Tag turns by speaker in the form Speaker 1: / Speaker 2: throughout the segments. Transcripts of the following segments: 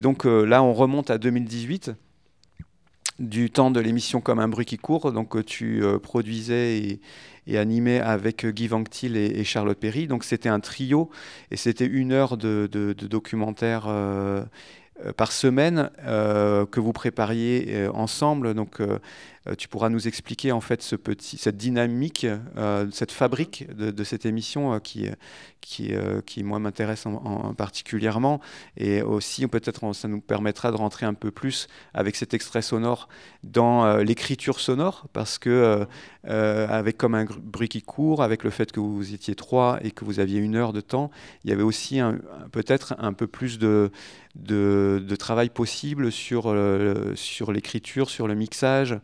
Speaker 1: Donc là, on remonte à 2018 du temps de l'émission Comme un bruit qui court, donc tu produisais et, et animé avec Guy Vanctil et, Charlotte Perry. Donc c'était un trio et c'était une heure de, documentaire par semaine que vous prépariez ensemble. Donc euh, tu pourras nous expliquer en fait cette dynamique, euh, cette fabrique de, cette émission euh, qui, qui, qui, moi, m'intéresse en, particulièrement. Et aussi, peut-être, ça nous permettra de rentrer un peu plus avec cet extrait sonore dans l'écriture sonore, parce que avec comme un bruit qui court, avec le fait que vous étiez trois et que vous aviez une heure de temps, il y avait aussi peut-être un peu plus de, de, de travail possible sur, sur l'écriture, sur le mixage.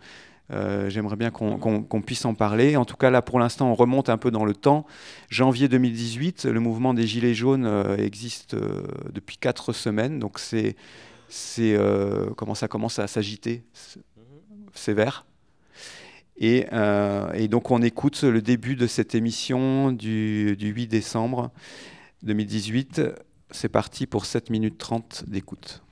Speaker 1: Euh, j'aimerais bien qu'on puisse en parler. En tout cas, là, pour l'instant, on remonte un peu dans le temps. Janvier 2018, le mouvement des Gilets jaunes euh, existe euh, depuis quatre semaines. Donc, c'est comment ça commence à s'agiter? Sévère. Et, donc, on écoute le début de cette émission du, du 8 décembre 2018. C'est parti pour 7 minutes 30 d'écoute.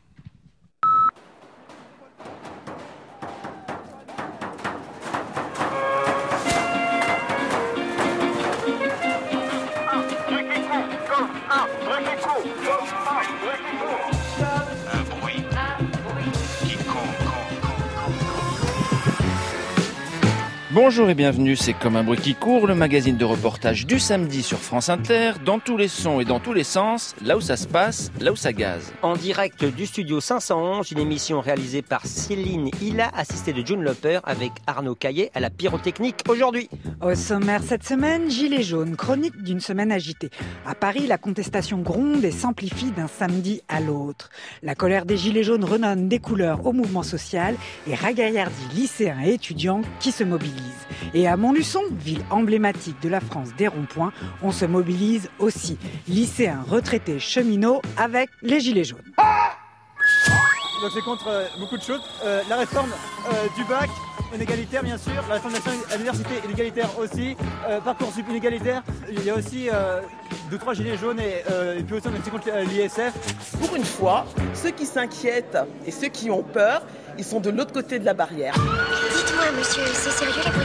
Speaker 2: Bonjour et bienvenue, c'est comme un bruit qui court, le magazine de reportage du samedi sur France Inter, dans tous les sons et dans tous les sens, là où ça se passe, là où ça gaze.
Speaker 3: En direct du studio 511, une émission réalisée par Céline Hilla, assistée de June Loper, avec Arnaud Caillet à la pyrotechnique aujourd'hui.
Speaker 4: Au sommaire cette semaine, Gilets jaunes, chronique d'une semaine agitée. À Paris, la contestation gronde et s'amplifie d'un samedi à l'autre. La colère des Gilets jaunes renonne des couleurs au mouvement social et ragaillardit lycéens et étudiants qui se mobilisent. Et à Montluçon, ville emblématique de la France des ronds-points, on se mobilise aussi. Lycéens, retraités, cheminots avec les gilets jaunes.
Speaker 5: Donc c'est contre euh, beaucoup de choses. Euh, la réforme euh, du bac, inégalitaire bien sûr, la réforme nationale à l'université inégalitaire aussi, parcours inégalitaire, il y a aussi deux trois gilets jaunes et, puis aussi on est aussi contre l'ISF.
Speaker 6: Pour une fois, ceux qui s'inquiètent et ceux qui ont peur, ils sont de l'autre côté de la barrière.
Speaker 7: Dites-moi, monsieur, c'est sérieux la voix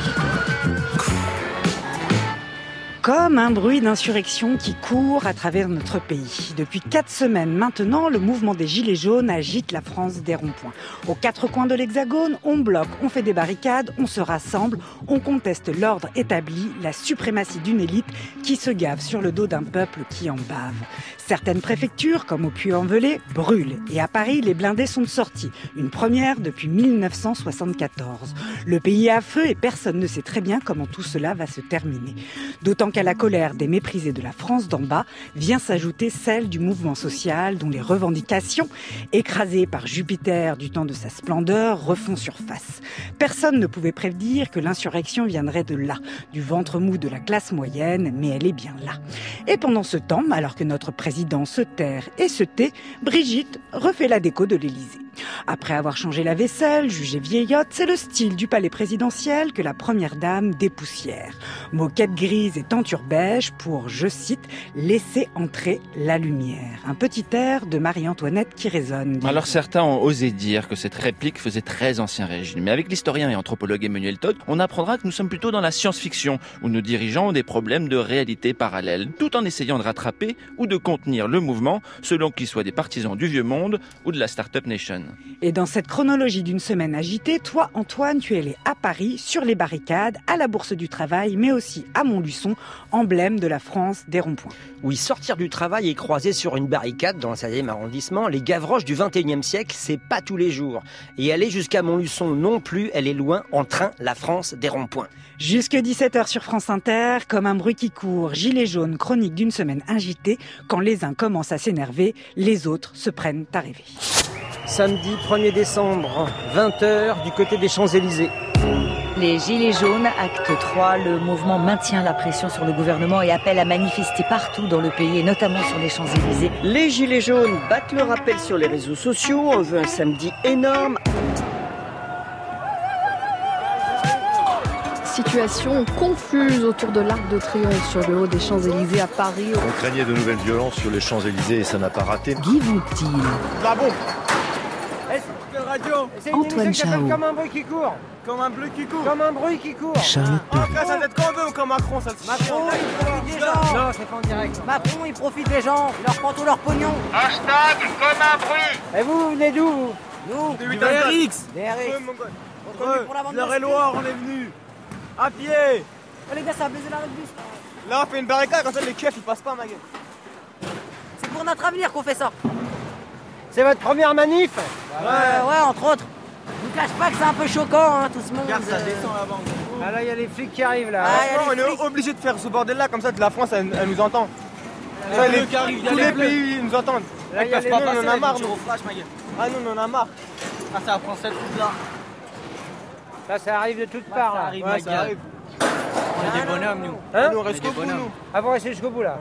Speaker 4: comme un bruit d'insurrection qui court à travers notre pays. Depuis quatre semaines maintenant, le mouvement des Gilets jaunes agite la France des ronds-points. Aux quatre coins de l'Hexagone, on bloque, on fait des barricades, on se rassemble, on conteste l'ordre établi, la suprématie d'une élite qui se gave sur le dos d'un peuple qui en bave. Certaines préfectures, comme au Puy-en-Velay, brûlent. Et à Paris, les blindés sont sortis. Une première depuis 1974. Le pays est à feu et personne ne sait très bien comment tout cela va se terminer. D'autant qu'à la colère des méprisés de la France d'en bas vient s'ajouter celle du mouvement social dont les revendications, écrasées par Jupiter du temps de sa splendeur, refont surface. Personne ne pouvait prédire que l'insurrection viendrait de là, du ventre mou de la classe moyenne, mais elle est bien là. Et pendant ce temps, alors que notre président président se terre et se tait, Brigitte refait la déco de l'Élysée. Après avoir changé la vaisselle, jugée vieillotte, c'est le style du palais présidentiel que la première dame dépoussière. Moquette grise et tenture beige pour, je cite, laisser entrer la lumière. Un petit air de Marie-Antoinette qui résonne.
Speaker 2: Alors certains ont osé dire que cette réplique faisait très ancien régime. Mais avec l'historien et anthropologue Emmanuel Todd, on apprendra que nous sommes plutôt dans la science-fiction, où nos dirigeants ont des problèmes de réalité parallèle, tout en essayant de rattraper ou de contenir le mouvement, selon qu'ils soient des partisans du vieux monde ou de la Startup Nation.
Speaker 4: Et dans cette chronologie d'une semaine agitée, toi, Antoine, tu es allé à Paris, sur les barricades, à la Bourse du Travail, mais aussi à Montluçon, emblème de la France des ronds-points.
Speaker 3: Oui, sortir du travail et croiser sur une barricade dans le 16e arrondissement, les gavroches du 21e siècle, c'est pas tous les jours. Et aller jusqu'à Montluçon non plus, elle est loin, en train, la France des ronds-points.
Speaker 4: Jusque 17h sur France Inter, comme un bruit qui court, gilet jaune, chronique d'une semaine agitée, quand les uns commencent à s'énerver, les autres se prennent à rêver
Speaker 3: samedi 1er décembre, 20h, du côté des Champs-Élysées.
Speaker 8: Les Gilets jaunes, acte 3, le mouvement maintient la pression sur le gouvernement et appelle à manifester partout dans le pays et notamment sur les Champs-Élysées.
Speaker 3: Les Gilets jaunes battent le rappel sur les réseaux sociaux, on veut un samedi énorme.
Speaker 9: Situation confuse autour de l'Arc de Triomphe sur le haut des Champs-Élysées à Paris.
Speaker 10: On craignait de nouvelles violences sur les Champs-Élysées et ça n'a pas raté.
Speaker 8: Guy Voutil.
Speaker 5: Là bon Quelle radio
Speaker 3: C'est
Speaker 8: Antoine Chao.
Speaker 3: Comme un bruit qui court.
Speaker 5: Comme un bleu qui court.
Speaker 3: Comme un bruit qui court.
Speaker 8: Charlotte
Speaker 5: Ah,
Speaker 8: Perry.
Speaker 5: ça doit être comme ou comme Macron, ça
Speaker 3: Macron, il profite des gens. Non, c'est pas en direct. Macron, il profite des gens. Il leur prend tout leur pognon.
Speaker 10: Hashtag comme un bruit.
Speaker 3: Et vous, vous venez d'où, vous? Nous
Speaker 5: De 8 à RX.
Speaker 3: Des RX.
Speaker 5: Entre
Speaker 3: pour la bande masquée.
Speaker 5: Loire, on est venu. À pied.
Speaker 3: Oh, les gars, ça a baisé l'arrêt de bus.
Speaker 5: Là, on fait une barricade, comme ça les keufs ils passent pas, ma gueule.
Speaker 3: C'est pour notre avenir qu'on fait ça. C'est votre première manif? Ouais. ouais, entre autres. Je vous cache pas que c'est un peu choquant, hein, tout ce monde.
Speaker 5: Regarde, ça
Speaker 3: euh.
Speaker 5: descend là-bas.
Speaker 3: Ah là, il y a les flics qui arrivent là.
Speaker 5: Ah, on est obligé de faire ce bordel-là, comme ça la France elle, elle nous entend. Ça, les- tous les pays ils nous entendent.
Speaker 3: Là, il y a
Speaker 5: Ils
Speaker 3: les
Speaker 5: peuvent pas
Speaker 3: on en a marre, nous.
Speaker 5: Ah non, on en a marre. Ah, c'est la France cette là.
Speaker 3: Là, ça arrive de toutes parts. là.
Speaker 5: arrive, ouais, ça arrive.
Speaker 3: On est des bonhommes, nous.
Speaker 5: Hein nous, on reste au bout, nous.
Speaker 3: Ah, vous restez jusqu'au bout là.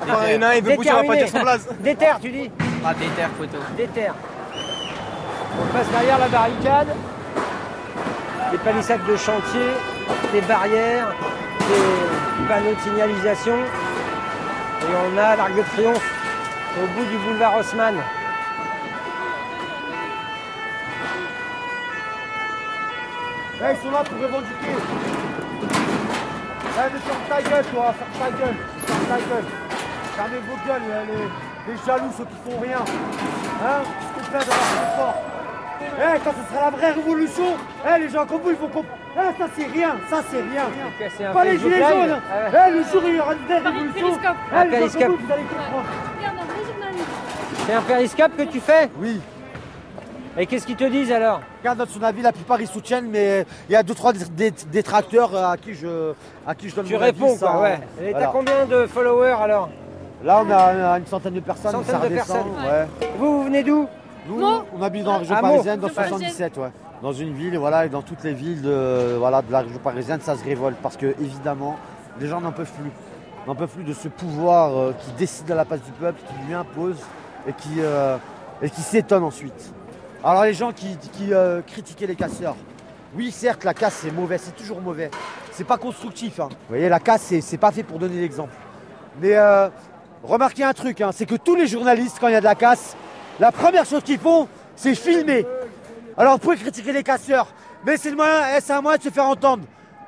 Speaker 5: Après, il y en a un, il veut on va pas dire son place.
Speaker 3: Déterre, tu dis
Speaker 5: Ah, déterre, photo.
Speaker 3: Déterre. On passe derrière la barricade. Des palissades de chantier, des barrières, des panneaux de signalisation. Et on a l'Arc de Triomphe au bout du boulevard Haussmann.
Speaker 5: Là, ils sont là pour revendiquer. Allez, ferme ta gueule, toi, ferme ta gueule, ferme ta gueule. Fermez vos gueules, les, les- les jaloux, ceux qui font rien. Hein d'avoir fort Eh, quand ce sera la vraie révolution, eh, les gens comme vous, ils vont comprendre. Eh, ça c'est rien, ça c'est rien.
Speaker 3: Un
Speaker 5: Pas les gilets jaunes.
Speaker 3: Ouais.
Speaker 5: Eh, le jour où il y aura une vraie révolution,
Speaker 9: périscope.
Speaker 5: eh,
Speaker 3: Un
Speaker 5: les gens
Speaker 3: périscope.
Speaker 5: comme vous, vous allez comprendre.
Speaker 3: C'est un périscope que tu fais?
Speaker 5: Oui.
Speaker 3: Et qu'est-ce qu'ils te disent alors?
Speaker 5: Regarde, dans son avis, la plupart ils soutiennent, mais il y a deux trois dé- dé- détracteurs euh, à qui je, à qui je donne
Speaker 3: Tu
Speaker 5: mon
Speaker 3: réponds
Speaker 5: avis
Speaker 3: quoi,
Speaker 5: sans-
Speaker 3: ouais. Et
Speaker 5: Voilà.
Speaker 3: t'as combien de followers alors?
Speaker 5: Là, on a, une centaine de personnes,
Speaker 3: Centaine
Speaker 5: ça
Speaker 3: de
Speaker 5: redescend,
Speaker 3: personnes.
Speaker 5: ouais.
Speaker 3: Vous, vous venez d'où?
Speaker 5: Nous, on habite dans la région
Speaker 3: Ah,
Speaker 5: parisienne, dans
Speaker 9: Région
Speaker 5: 77, ouais. Dans une ville, et voilà, et dans toutes les villes de, voilà, de la région parisienne, ça se révolte parce que évidemment, les gens n'en peuvent plus. N'en peuvent plus de ce pouvoir euh, qui décide à la place du peuple, qui lui impose et qui, euh, et qui s'étonne ensuite. Alors les gens qui, euh, critiquaient les casseurs, oui certes la casse c'est mauvais, c'est toujours mauvais. C'est pas constructif. hein. Vous voyez, la casse c'est, pas fait pour donner l'exemple. Mais euh, remarquez un truc, hein, c'est que tous les journalistes, quand il y a de la casse, la première chose qu'ils font, c'est filmer. Alors vous pouvez critiquer les casseurs, mais c'est, moyen, eh, c'est un moyen de se faire entendre.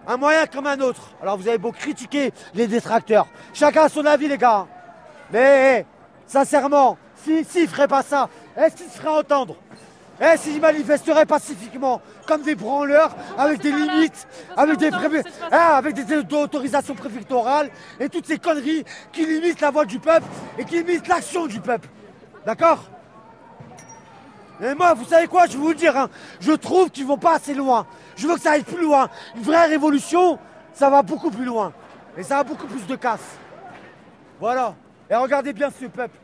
Speaker 5: Un moyen comme un autre. Alors vous avez beau critiquer les détracteurs. Chacun a son avis les gars. hein. Mais eh, sincèrement, s'ils si, ne feraient pas ça, est-ce qu'ils se feraient entendre? Eh, s'ils manifesteraient pacifiquement, comme des branleurs, avec des limites, avec des, préfet- eh, avec des autorisations préfectorales et toutes ces conneries qui limitent la voix du peuple et qui limitent l'action du peuple. D'accord? Et moi, vous savez quoi, je vais vous le dire, hein, je trouve qu'ils vont pas assez loin. Je veux que ça aille plus loin. Une vraie révolution, ça va beaucoup plus loin. Et ça a beaucoup plus de casse. Voilà. Et regardez bien ce peuple.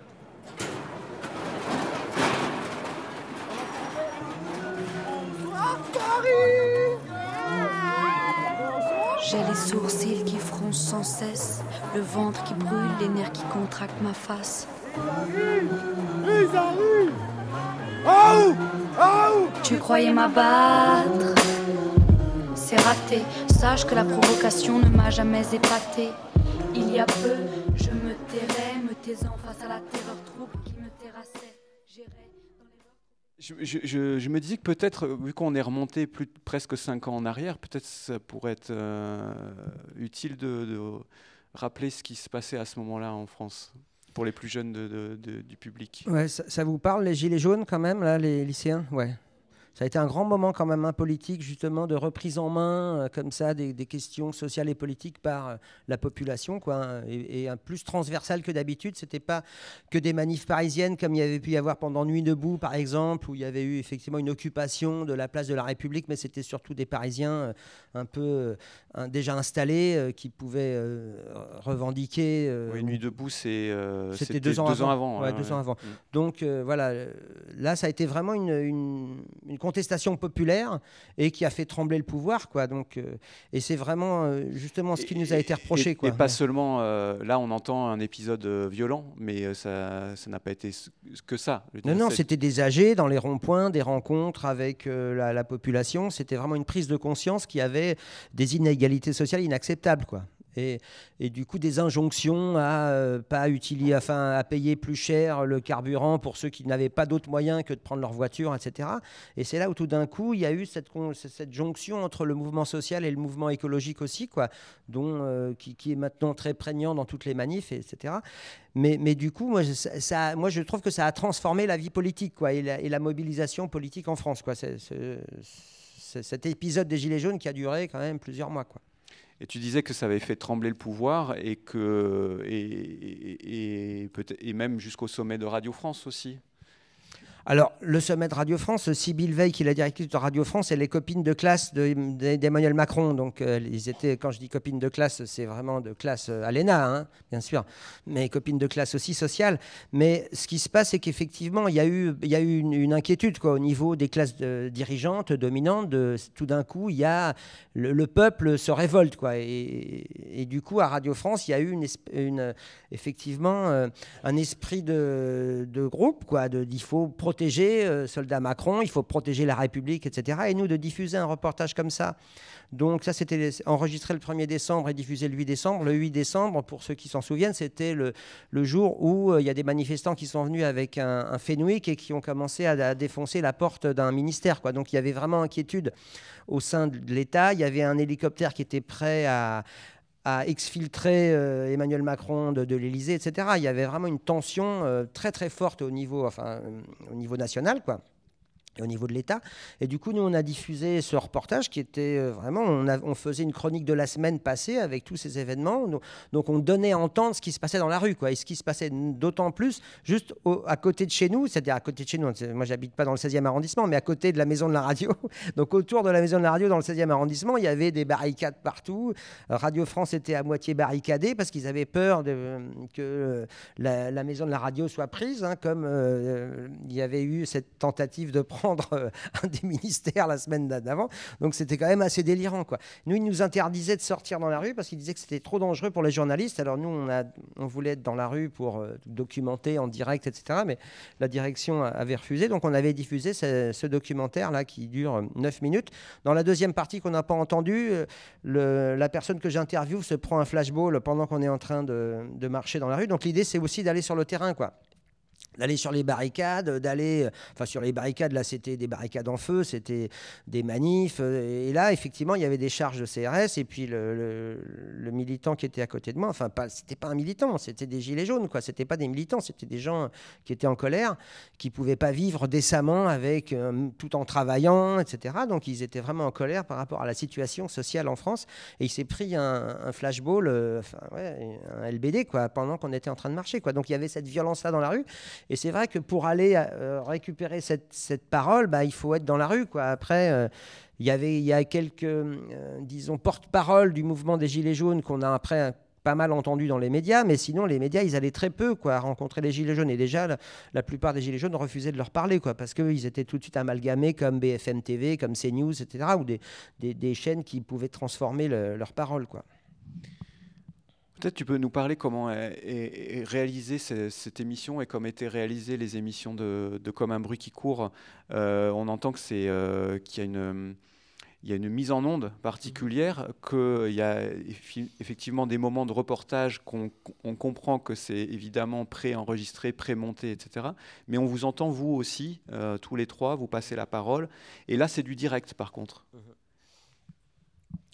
Speaker 11: J'ai les sourcils qui froncent sans cesse, le ventre qui brûle, les nerfs qui contractent ma face. Tu croyais m'abattre? C'est raté. Sache que la provocation ne m'a jamais épaté. Il y a peu, je me tairais, me taisant face à la terreur
Speaker 1: Je, me disais que peut-être, euh, vu qu'on est remonté presque 5 ans en arrière, peut-être ça pourrait être euh, utile de, rappeler ce qui se passait à ce moment-là en France, pour les plus jeunes du public.
Speaker 3: Ouais, ça, ça vous parle, les gilets jaunes, quand même, là, les lycéens? Ouais. Ça a été un grand moment, quand même, un politique, justement, de reprise en main, euh, comme ça, des, des questions sociales et politiques par euh, la population, quoi. hein, et, et un plus transversal que d'habitude. C'était pas que des manifs parisiennes, comme il y avait pu y avoir pendant Nuit debout, par exemple, où il y avait eu effectivement une occupation de la place de la République, mais c'était surtout des Parisiens euh, un peu un- déjà installés qui pouvaient euh, revendiquer. euh,
Speaker 1: Oui, Nuit debout, c'est euh,
Speaker 3: c'était deux ans avant.
Speaker 1: avant.
Speaker 3: Ouais,
Speaker 1: ouais,
Speaker 3: deux
Speaker 1: ouais.
Speaker 3: ans avant. Donc voilà, là ça a été vraiment une, une- une contestation populaire et qui a fait trembler le pouvoir, quoi. Donc euh, et c'est vraiment euh, justement ce qui nous a été reproché,
Speaker 1: Et,
Speaker 3: quoi.
Speaker 1: et pas seulement, euh, là on entend un épisode violent, mais ça ça n'a pas été que ça.
Speaker 3: Non, non, c'était des âgés dans les ronds-points, des rencontres avec la, la population. C'était vraiment une prise de conscience qui avait des inégalités sociales inacceptables, quoi. Et, du coup, des injonctions à euh, pas utiliser, enfin, à payer plus cher le carburant pour ceux qui n'avaient pas d'autres moyens que de prendre leur voiture, etc. Et c'est là où tout d'un coup, il y a eu cette, jonction entre le mouvement social et le mouvement écologique aussi, quoi, dont, euh, qui, est maintenant très prégnant dans toutes les manifs, etc. Mais, du coup, moi, je trouve que ça a transformé la vie politique, quoi, et la, mobilisation politique en France, quoi. Cet épisode des Gilets jaunes qui a duré quand même plusieurs mois, quoi.
Speaker 1: Et tu disais que ça avait fait trembler le pouvoir et, que, et, et, et, et même jusqu'au sommet de Radio France aussi.
Speaker 3: Alors, le sommet de Radio France, Sybille Veil, qui est la directrice de Radio France, elle est copine de classe d'Emmanuel de, Macron. Donc, euh, ils étaient, quand je dis copine de classe, c'est vraiment de classe euh, à l'ENA, hein, bien sûr, mais copine de classe aussi sociale. Mais ce qui se passe, c'est qu'effectivement, il y a eu, une, inquiétude quoi, au niveau des classes dirigeantes, dominantes. Tout d'un coup, y a, le, le, peuple se révolte. Quoi, et, du coup, à Radio France, il y a eu effectivement euh, un esprit de, groupe, quoi, de, il protéger euh, soldat Macron, il faut protéger la République, etc. Et nous, de diffuser un reportage comme ça. Donc ça, c'était enregistré le 1er décembre et diffusé le 8 décembre. Le 8 décembre, pour ceux qui s'en souviennent, c'était le, le, jour où euh, il y a des manifestants qui sont venus avec un, un Fenwick et qui ont commencé à, à défoncer la porte d'un ministère. Quoi. Donc il y avait vraiment inquiétude au sein de l'État. Il y avait un hélicoptère qui était prêt à, à exfiltrer euh, Emmanuel Macron de, l'Élysée, etc. Il y avait vraiment une tension euh, très très forte au niveau, euh, au niveau national, quoi au niveau de l'État. Et du coup, nous, on a diffusé ce reportage qui était euh, vraiment, on, faisait une chronique de la semaine passée avec tous ces événements. Donc, on donnait à entendre ce qui se passait dans la rue, quoi. Et ce qui se passait d'autant plus juste à côté de chez nous, c'est-à-dire à côté de chez nous. Moi, j'habite pas dans le 16e arrondissement, mais à côté de la maison de la radio. Donc, autour de la maison de la radio, dans le 16e arrondissement, il y avait des barricades partout. Radio France était à moitié barricadée parce qu'ils avaient peur de, que la, la, maison de la radio soit prise, hein, comme euh, il y avait eu cette tentative de prendre prendre un des ministères la semaine d'avant. Donc c'était quand même assez délirant. Quoi. Nous, ils nous interdisaient de sortir dans la rue parce qu'ils disaient que c'était trop dangereux pour les journalistes. Alors nous, on, a, on voulait être dans la rue pour euh, documenter en direct, etc. Mais la direction avait refusé. Donc on avait diffusé ce, documentaire-là qui dure 9 minutes. Dans la deuxième partie qu'on n'a pas entendue, la personne que j'interviewe se prend un flashball pendant qu'on est en train de, de marcher dans la rue. Donc l'idée, c'est aussi d'aller sur le terrain. quoi d'aller sur les barricades, d'aller, enfin sur les barricades, là c'était des barricades en feu, c'était des manifs, et là effectivement il y avait des charges de CRS, et puis le, militant qui était à côté de moi, enfin pas, c'était pas un militant, c'était des gilets jaunes, quoi, c'était pas des militants, c'était des gens qui étaient en colère, qui pouvaient pas vivre décemment avec, euh, tout en travaillant, etc. Donc ils étaient vraiment en colère par rapport à la situation sociale en France, et il s'est pris un, flashball, euh, enfin un LBD, quoi, pendant qu'on était en train de marcher, quoi. Donc il y avait cette violence-là dans la rue, et c'est vrai que pour aller euh, récupérer cette, cette parole, bah, il faut être dans la rue. Quoi. Après, euh, il y il y a quelques, euh, disons, porte-parole du mouvement des Gilets jaunes qu'on a après pas mal entendu dans les médias, mais sinon les médias, ils allaient très peu quoi, rencontrer les Gilets jaunes. Et déjà, la, plupart des Gilets jaunes refusaient de leur parler, quoi, parce qu'ils étaient tout de suite amalgamés comme BFM TV, comme CNews, etc., ou des, des, chaînes qui pouvaient transformer le, leur parole. Quoi.
Speaker 1: Peut-être tu peux nous parler comment est, réalisée cette, émission et comment étaient réalisées les émissions de, Comme un bruit qui court. Euh, on entend que c'est euh, qu'il y a une mise en onde particulière, qu'il y a effectivement des moments de reportage qu'on qu comprend que c'est évidemment pré-enregistré, pré-monté, etc. Mais on vous entend, vous aussi, euh, tous les trois, vous passez la parole. Et là, c'est du direct, par contre.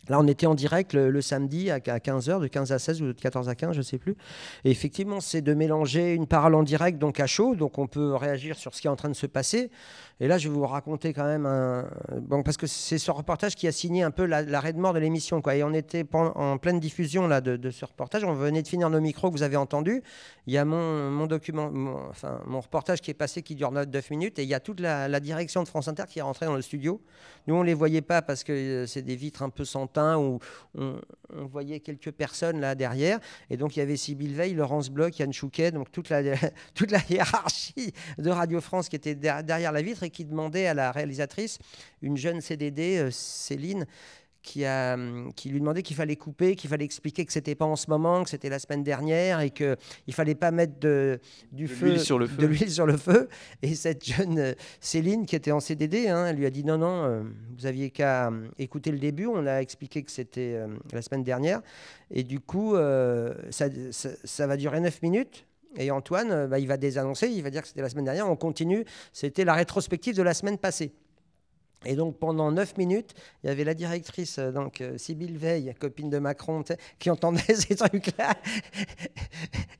Speaker 3: Là, on était en direct le, le samedi à 15h, de 15 à 16 ou de 14 à 15, je ne sais plus. Et effectivement, c'est de mélanger une parole en direct, donc à chaud, donc on peut réagir sur ce qui est en train de se passer. Et là, je vais vous raconter quand même un. Parce que c'est ce reportage qui a signé un peu l'arrêt de mort de l'émission. Et on était en pleine diffusion là, de, ce reportage. On venait de finir nos micros que vous avez entendus. Il y a mon, document, mon, enfin, mon reportage qui est passé qui dure 9 minutes. Et il y a toute la, direction de France Inter qui est rentrée dans le studio. Nous, on ne les voyait pas parce que euh, c'est des vitres un peu sans teint où on, voyait quelques personnes là derrière. Et donc, il y avait Sybille Veil, Laurence Bloch, Yann Chouquet, donc toute la hiérarchie de Radio France qui était derrière la vitre et qui demandait à la réalisatrice, une jeune CDD, euh, Céline, qui, a, qui lui demandait qu'il fallait couper, qu'il fallait expliquer que c'était pas en ce moment, que c'était la semaine dernière et qu'il ne fallait pas mettre de, du
Speaker 1: De
Speaker 3: feu,
Speaker 1: l'huile sur le feu.
Speaker 3: de l'huile sur le feu. Et cette jeune euh, Céline, qui était en CDD, hein, elle lui a dit non, non, euh, vous aviez qu'à euh, écouter le début. On a expliqué que c'était euh, la semaine dernière. Et du coup, euh, ça, ça- ça va durer 9 minutes. Et Antoine, euh, bah, il va désannoncer, il va dire que c'était la semaine dernière. On continue. C'était la rétrospective de la semaine passée. Et donc pendant 9 minutes, il y avait la directrice, euh, donc euh, Sybille Veil, copine de Macron, qui entendait ces trucs-là,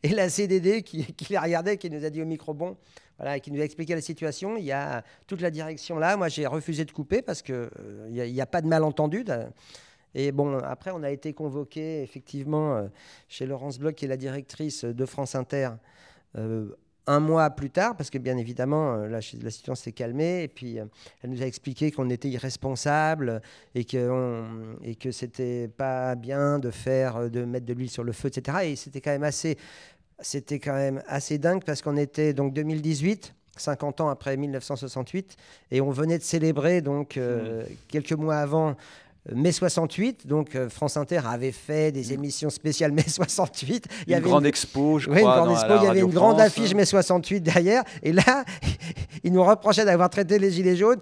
Speaker 3: et la CDD qui, les regardait, qui nous a dit au micro bon, voilà, qui nous a expliqué la situation. Il y a toute la direction là. Moi, j'ai refusé de couper parce que euh, il n'y a, pas de malentendu. Et bon, après, on a été convoqué effectivement euh, chez Laurence Bloch, qui est la directrice de France Inter. euh, un mois plus tard, parce que bien évidemment, euh, la, la situation s'est calmée, et puis euh, elle nous a expliqué qu'on était irresponsable et que, on- et que c'était pas bien de faire, de mettre de l'huile sur le feu, etc. Et c'était quand même assez, c'était quand même assez dingue parce qu'on était donc 2018. 50 ans après 1968, et on venait de célébrer donc euh, quelques mois avant mai 68. Donc euh, France Inter avait fait des émissions spéciales mai 68. Il y
Speaker 1: Une
Speaker 3: avait
Speaker 1: grande expo, je
Speaker 3: oui, une
Speaker 1: crois,
Speaker 3: grande expo.
Speaker 1: la
Speaker 3: Il y avait une grande
Speaker 1: France.
Speaker 3: affiche mai 68 derrière. Et là, ils nous reprochaient d'avoir traité les Gilets jaunes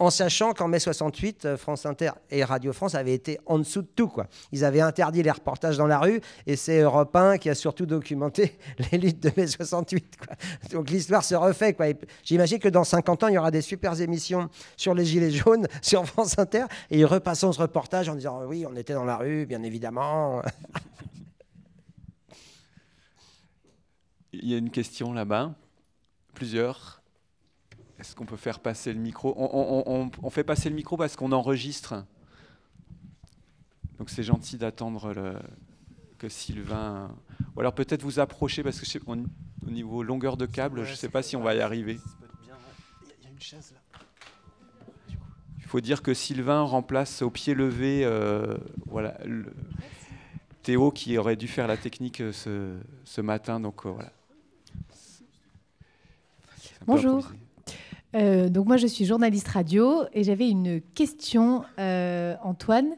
Speaker 3: en sachant qu'en mai 68, euh, France Inter et Radio France avaient été en dessous de tout. Ils avaient interdit les reportages dans la rue et c'est Europe 1 qui a surtout documenté les luttes de mai 68. Quoi. Donc l'histoire se refait. J'imagine que dans 50 ans, il y aura des super émissions sur les Gilets jaunes sur France Inter et ils repasseront ce reportage en disant oui, on était dans la rue, bien évidemment.
Speaker 1: Il y a une question là-bas. Plusieurs. Est-ce qu'on peut faire passer le micro on, on- on- on fait passer le micro parce qu'on enregistre. Donc c'est gentil d'attendre le- que Sylvain. Ou alors peut-être vous approcher parce que je sais- on- au niveau longueur de câble, je ne sais pas si on va y arriver.
Speaker 12: Il y a une chaise là.
Speaker 1: Il faut dire que Sylvain remplace au pied levé euh, voilà, le- Théo qui aurait dû faire la technique euh, ce, ce matin. Donc euh, voilà.
Speaker 13: Bonjour.
Speaker 1: improvisé.
Speaker 13: Euh, donc moi je suis journaliste radio et j'avais une question, euh, Antoine.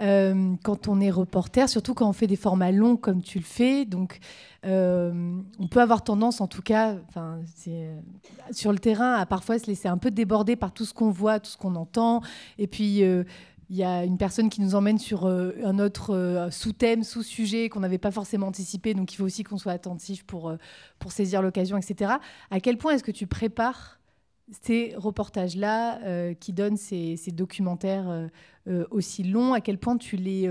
Speaker 13: Euh, quand on est reporter, surtout quand on fait des formats longs comme tu le fais, donc on peut avoir tendance, en tout cas, sur le terrain, à parfois se laisser un peu déborder par tout ce qu'on voit, tout ce qu'on entend, et puis. il y a une personne qui nous emmène sur un autre sous-thème, sous-sujet qu'on n'avait pas forcément anticipé. Donc il faut aussi qu'on soit attentif pour, pour saisir l'occasion, etc. À quel point est-ce que tu prépares ces reportages-là euh, qui donnent ces, documentaires euh, euh, aussi longs À quel point tu les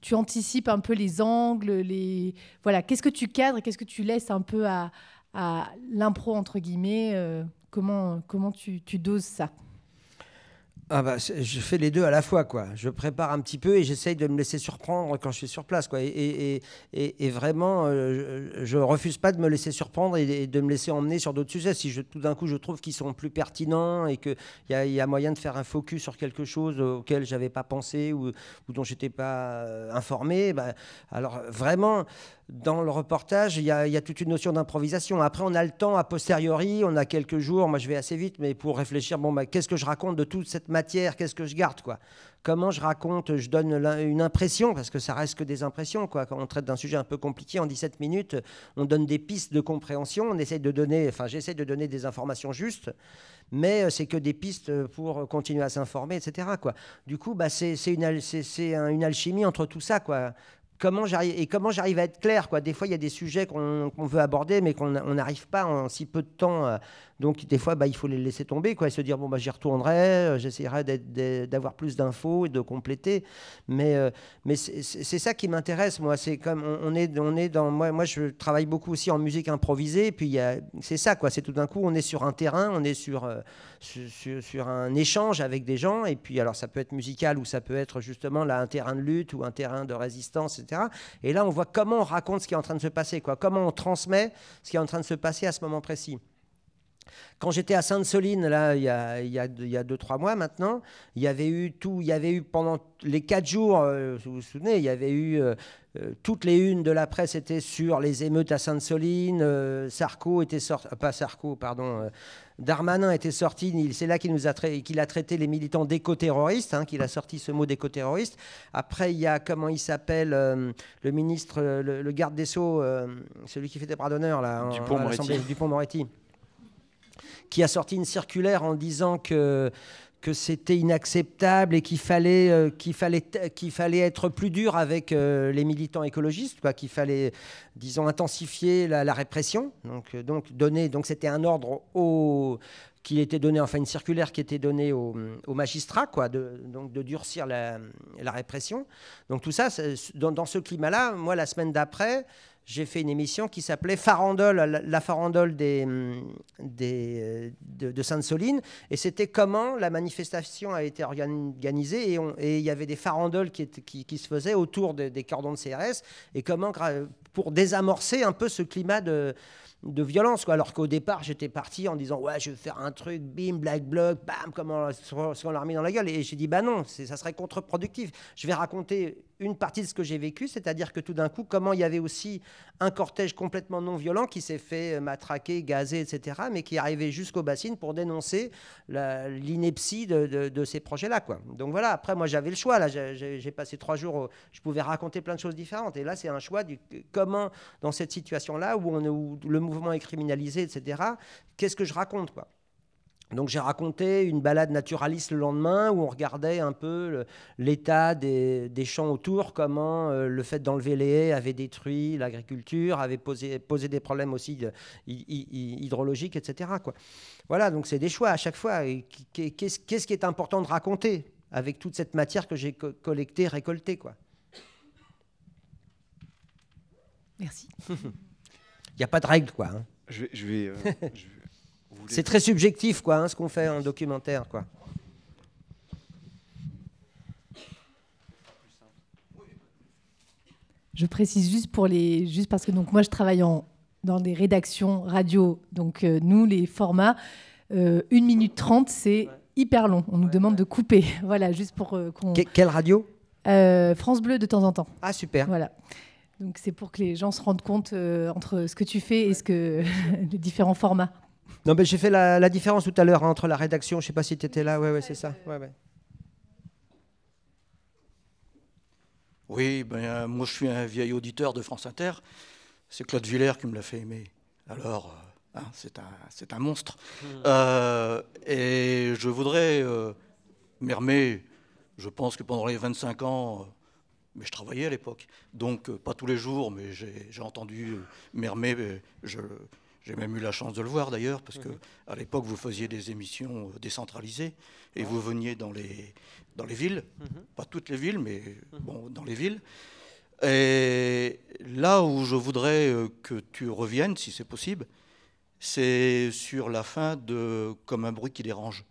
Speaker 13: tu anticipes un peu les angles, les voilà. Qu'est-ce que tu cadres qu'est-ce que tu laisses un peu à, l'impro entre guillemets Comment comment tu doses ça?
Speaker 3: Ah bah, je fais les deux à la fois, quoi. Je prépare un petit peu et j'essaye de me laisser surprendre quand je suis sur place, quoi. Et, et, et- vraiment, euh, je, je refuse pas de me laisser surprendre et, de me laisser emmener sur d'autres sujets. Si je, tout d'un coup je trouve qu'ils sont plus pertinents et qu'il y y a moyen de faire un focus sur quelque chose auquel j'avais pas pensé ou, ou dont j'étais pas euh, informé, bah, alors vraiment, dans le reportage, il y, a, toute une notion d'improvisation. Après, on a le temps a posteriori, on a quelques jours, moi je vais assez vite, mais pour réfléchir, bon, bah, qu'est-ce que je raconte de toute cette matière, qu'est-ce que je garde, quoi? Comment je raconte, je donne une impression, parce que ça reste que des impressions, quoi. Quand on traite d'un sujet un peu compliqué, en 17 minutes, on donne des pistes de compréhension, on essaye de donner, enfin j'essaie de donner des informations justes, mais euh, c'est que des pistes pour continuer à s'informer, etc. Du coup, bah, c'est une, une alchimie entre tout ça, quoi comment j'arrive et comment j'arrive à être clair quoi. Des fois il y a des sujets qu'on veut aborder mais qu'on on n'arrive pas en si peu de temps euh, donc des fois bah, il faut les laisser tomber quoi et se dire bon bah j'y retournerai euh, j'essaierai d'avoir plus d'infos et de compléter. Mais euh, mais c'est ça qui m'intéresse moi. C'est comme on, est on est dans moi moi je travaille beaucoup aussi en musique improvisée puis c'est ça quoi. C'est tout d'un coup on est sur un terrain on est sur, sur sur- un échange avec des gens et puis alors ça peut être musical ou ça peut être justement là un terrain de lutte ou un terrain de résistance et là on voit comment on raconte ce qui est en train de se passer quoi. Comment on transmet ce qui est en train de se passer à ce moment précis. Quand j'étais à Sainte-Soline, il y a, il y a il y a deux, trois mois maintenant, il y avait eu tout, il y avait eu pendant les quatre jours, euh, vous vous souvenez, il y avait eu euh, euh, toutes les unes de la presse étaient sur les émeutes à Sainte-Soline, Sarko était sorti, pas Sarko, pardon, Darmanin était sorti, c'est là qu'il nous a, trai- a traité les militants d'éco-terroristes, hein, qu'il a sorti ce mot d'éco-terroriste. Après, il y a, comment il s'appelle, euh, le ministre, euh, le, le garde des Sceaux, euh, celui qui fait des bras d'honneur, là,
Speaker 1: Dupond-Moretti
Speaker 3: qui a sorti une circulaire en disant que que c'était inacceptable et qu'il fallait, euh, fallait, fallait être plus dur avec euh, les militants écologistes, qu'il fallait, disons, intensifier la, répression. Donc, euh, donc, donner, donc c'était un ordre qui était donné, enfin une circulaire qui était donnée aux, magistrats, quoi, de, donc de durcir la, répression. Donc tout ça, dans, dans ce climat-là, moi, la semaine d'après, j'ai fait une émission qui s'appelait Farandole, la, farandole hum, euh, de, de Sainte-Soline. Et c'était comment la manifestation a été organ- organisée. Et il y avait des farandoles qui, se faisaient autour de- des cordons de CRS. Et comment, pour désamorcer un peu ce climat de, de violence. Quoi. Alors qu'au départ, j'étais parti en disant Ouais, je vais faire un truc, bim, black bloc, bam, comment ce qu'on leur a mis dans la gueule. Et j'ai dit Bah non, ça serait contre-productif. Je vais raconter une partie de ce que j'ai vécu, c'est-à-dire que tout d'un coup, comment il y avait aussi un cortège complètement non violent qui s'est fait euh, matraquer, gazer, etc., mais qui arrivait jusqu'au bassine pour dénoncer la- l'ineptie de, de- ces projets-là. Donc voilà, après, moi, j'avais le choix. J'ai- passé trois jours, je pouvais raconter plein de choses différentes. Et là, c'est un choix du comment, dans cette situation-là, où, on, où le mouvement est criminalisé, etc., qu'est-ce que je raconte quoi? Donc j'ai raconté une balade naturaliste le lendemain où on regardait un peu l'état des, des champs autour, comment euh, le fait d'enlever les haies avait détruit l'agriculture, avait posé, posé des problèmes aussi de- hy- hy- hydrologiques, etc. Quoi. Voilà, donc c'est des choix à chaque fois. Qu- Qu'est-ce qui est important de raconter avec toute cette matière que j'ai co- collectée, récoltée quoi?
Speaker 13: Merci.
Speaker 3: Il n'y a pas de règle, quoi. hein.
Speaker 1: Je vais. je vais, euh, je
Speaker 3: C'est très subjectif, quoi, hein, ce qu'on fait en documentaire, quoi.
Speaker 13: Je précise juste pour les, juste parce que donc moi je travaille en, dans des rédactions radio, donc euh, nous les formats euh, 1 minute 30 c'est hyper long. On nous demande de couper, voilà, juste pour euh, qu'on.
Speaker 3: Que- quelle radio?
Speaker 13: Euh, France Bleu de temps en temps.
Speaker 3: Ah super.
Speaker 13: Voilà. Donc c'est pour que les gens se rendent compte euh, entre ce que tu fais et ce que les différents formats.
Speaker 3: Non, mais j'ai fait la, la différence tout à l'heure hein, entre la rédaction, je sais pas si tu étais là, ouais, ouais, c'est ça. Ouais, ouais.
Speaker 14: Oui, ben, euh, moi je suis un vieil auditeur de France Inter. C'est Claude Villers qui me l'a fait aimer. Alors, euh, hein, c'est un, c'est un monstre. Euh, et je voudrais, euh, Mermet, je pense que pendant les 25 ans, euh, mais je travaillais à l'époque, donc euh, pas tous les jours, mais j'ai entendu euh, Mermet, euh, j'ai même eu la chance de le voir d'ailleurs, parce que à l'époque vous faisiez des émissions décentralisées et vous veniez dans les, dans les villes, pas toutes les villes, mais bon, dans les villes. Et là où je voudrais que tu reviennes, si c'est possible, c'est sur la fin de Comme un bruit qui dérange.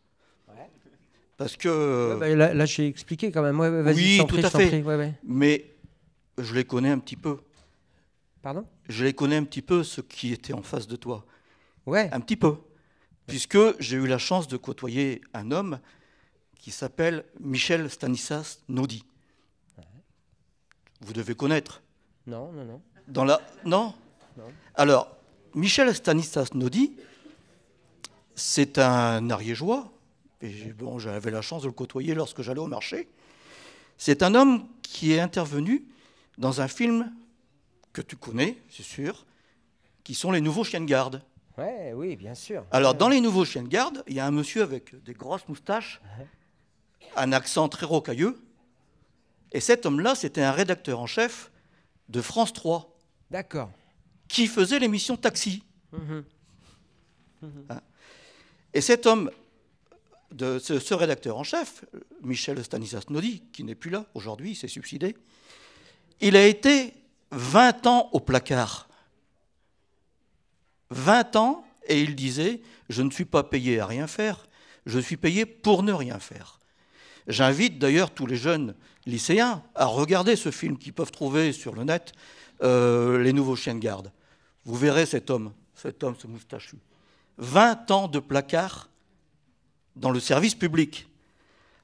Speaker 14: Parce que.
Speaker 3: Ouais, bah, là, là, j'ai expliqué quand même. Ouais, ouais,
Speaker 14: oui, tout
Speaker 3: prie,
Speaker 14: à fait.
Speaker 3: prie, ouais, ouais.
Speaker 14: Mais je les connais un petit peu.
Speaker 3: Pardon?
Speaker 14: Je les connais un petit peu, ceux qui étaient en face de toi.
Speaker 3: Ouais.
Speaker 14: Un petit peu. Puisque j'ai eu la chance de côtoyer un homme qui s'appelle Michel Stanislas Naudy. Vous devez connaître.
Speaker 3: Non, non, non.
Speaker 14: Dans la... Non?
Speaker 3: Non.
Speaker 14: Alors, Michel Stanislas Naudy, c'est un ariégeois, et bon, j'avais la chance de le côtoyer lorsque j'allais au marché. C'est un homme qui est intervenu dans un film que tu connais, c'est sûr, qui sont Les Nouveaux Chiens de Garde.
Speaker 3: Ouais, oui, bien sûr.
Speaker 14: Alors, dans Les Nouveaux Chiens de Garde, il y a un monsieur avec des grosses moustaches, un accent très rocailleux, et cet homme-là, c'était un rédacteur en chef de France 3
Speaker 3: D'accord.
Speaker 14: qui faisait l'émission Taxi.
Speaker 3: Mhm.
Speaker 14: Hein. Et cet homme, de ce, rédacteur en chef, Michel Stanislas Naudy, qui n'est plus là aujourd'hui, il s'est suicidé, il a été 20 ans au placard. 20 ans, et il disait, je ne suis pas payé à rien faire, je suis payé pour ne rien faire. J'invite d'ailleurs tous les jeunes lycéens à regarder ce film qu'ils peuvent trouver sur le net, euh, Les Nouveaux Chiens de Garde. Vous verrez cet homme, cet homme, ce moustachu. 20 ans de placard dans le service public.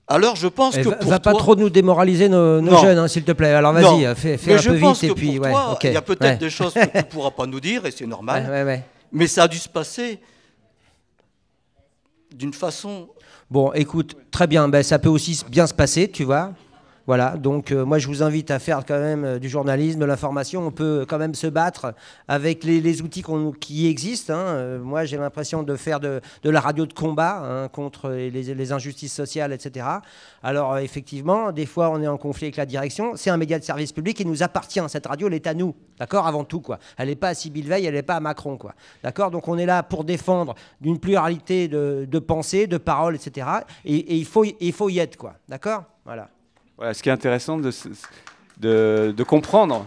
Speaker 14: Alors je pense
Speaker 3: Eh,
Speaker 14: que
Speaker 3: va,
Speaker 14: pour
Speaker 3: va pas
Speaker 14: toi-
Speaker 3: trop nous démoraliser nos, jeunes, hein, s'il te plaît. Alors vas-y, fais, fais
Speaker 14: Mais
Speaker 3: un
Speaker 14: je
Speaker 3: peu
Speaker 14: pense
Speaker 3: vite et puis
Speaker 14: pour
Speaker 3: ouais.
Speaker 14: toi,
Speaker 3: ok.
Speaker 14: il y a peut-être
Speaker 3: Ouais.
Speaker 14: des choses que tu ne pourras pas nous dire et c'est normal.
Speaker 3: Ouais.
Speaker 14: Mais ça a dû se passer d'une façon.
Speaker 3: Bon, écoute, très bien. Ben, ça peut aussi bien se passer, tu vois. Voilà, donc euh, moi je vous invite à faire quand même euh, du journalisme, de l'information. On peut quand même se battre avec les, outils qui existent. hein. Euh, moi j'ai l'impression de faire de, la radio de combat hein, contre les, injustices sociales, etc. Alors euh, effectivement, des fois on est en conflit avec la direction. C'est un média de service public, il nous appartient. Cette radio, elle est à nous, d'accord, avant tout. quoi. Elle n'est pas à Sybille Veil, elle n'est pas à Macron. quoi. D'accord Donc on est là pour défendre d'une pluralité de, pensées, de paroles, etc. Et, et il, faut, il faut y être, quoi. D'accord Voilà.
Speaker 1: Voilà, ce qui est intéressant de, comprendre,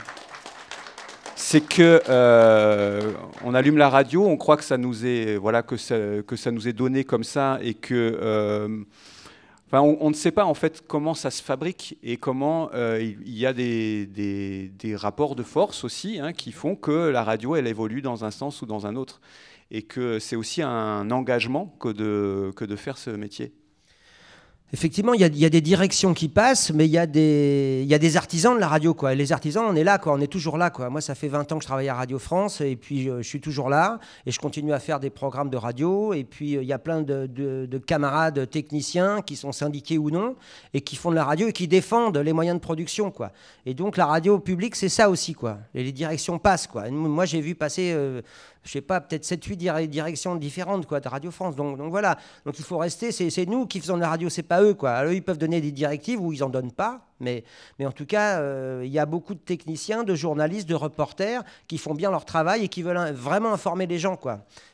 Speaker 1: c'est que euh, on allume la radio, on croit que ça nous est voilà que ça, que ça nous est donné comme ça et que euh, enfin, on, ne sait pas en fait comment ça se fabrique et comment euh, il y a des, des- des rapports de force aussi hein, qui font que la radio elle évolue dans un sens ou dans un autre et que c'est aussi un engagement que de, que de faire ce métier.
Speaker 3: Effectivement, il y, a- des directions qui passent, mais il y, a des- il y a des artisans de la radio. Quoi. Et les artisans, on est là, quoi. on est toujours là. Quoi. Moi, ça fait 20 ans que je travaille à Radio France, et puis euh, je suis toujours là, et je continue à faire des programmes de radio. Et puis, euh, il y a plein de, de- de camarades techniciens qui sont syndiqués ou non, et qui font de la radio et qui défendent les moyens de production. Quoi. Et donc, la radio publique, c'est ça aussi. Quoi. Et les directions passent. Quoi. Moi, j'ai vu passer... euh, je sais pas, peut-être 7-8 directions différentes quoi, de Radio France. Donc, voilà, donc il faut rester, c'est nous qui faisons de la radio, c'est pas eux. Quoi. Eux, ils peuvent donner des directives ou ils en donnent pas, mais, en tout cas, euh, il y a beaucoup de techniciens, de journalistes, de reporters qui font bien leur travail et qui veulent vraiment informer les gens.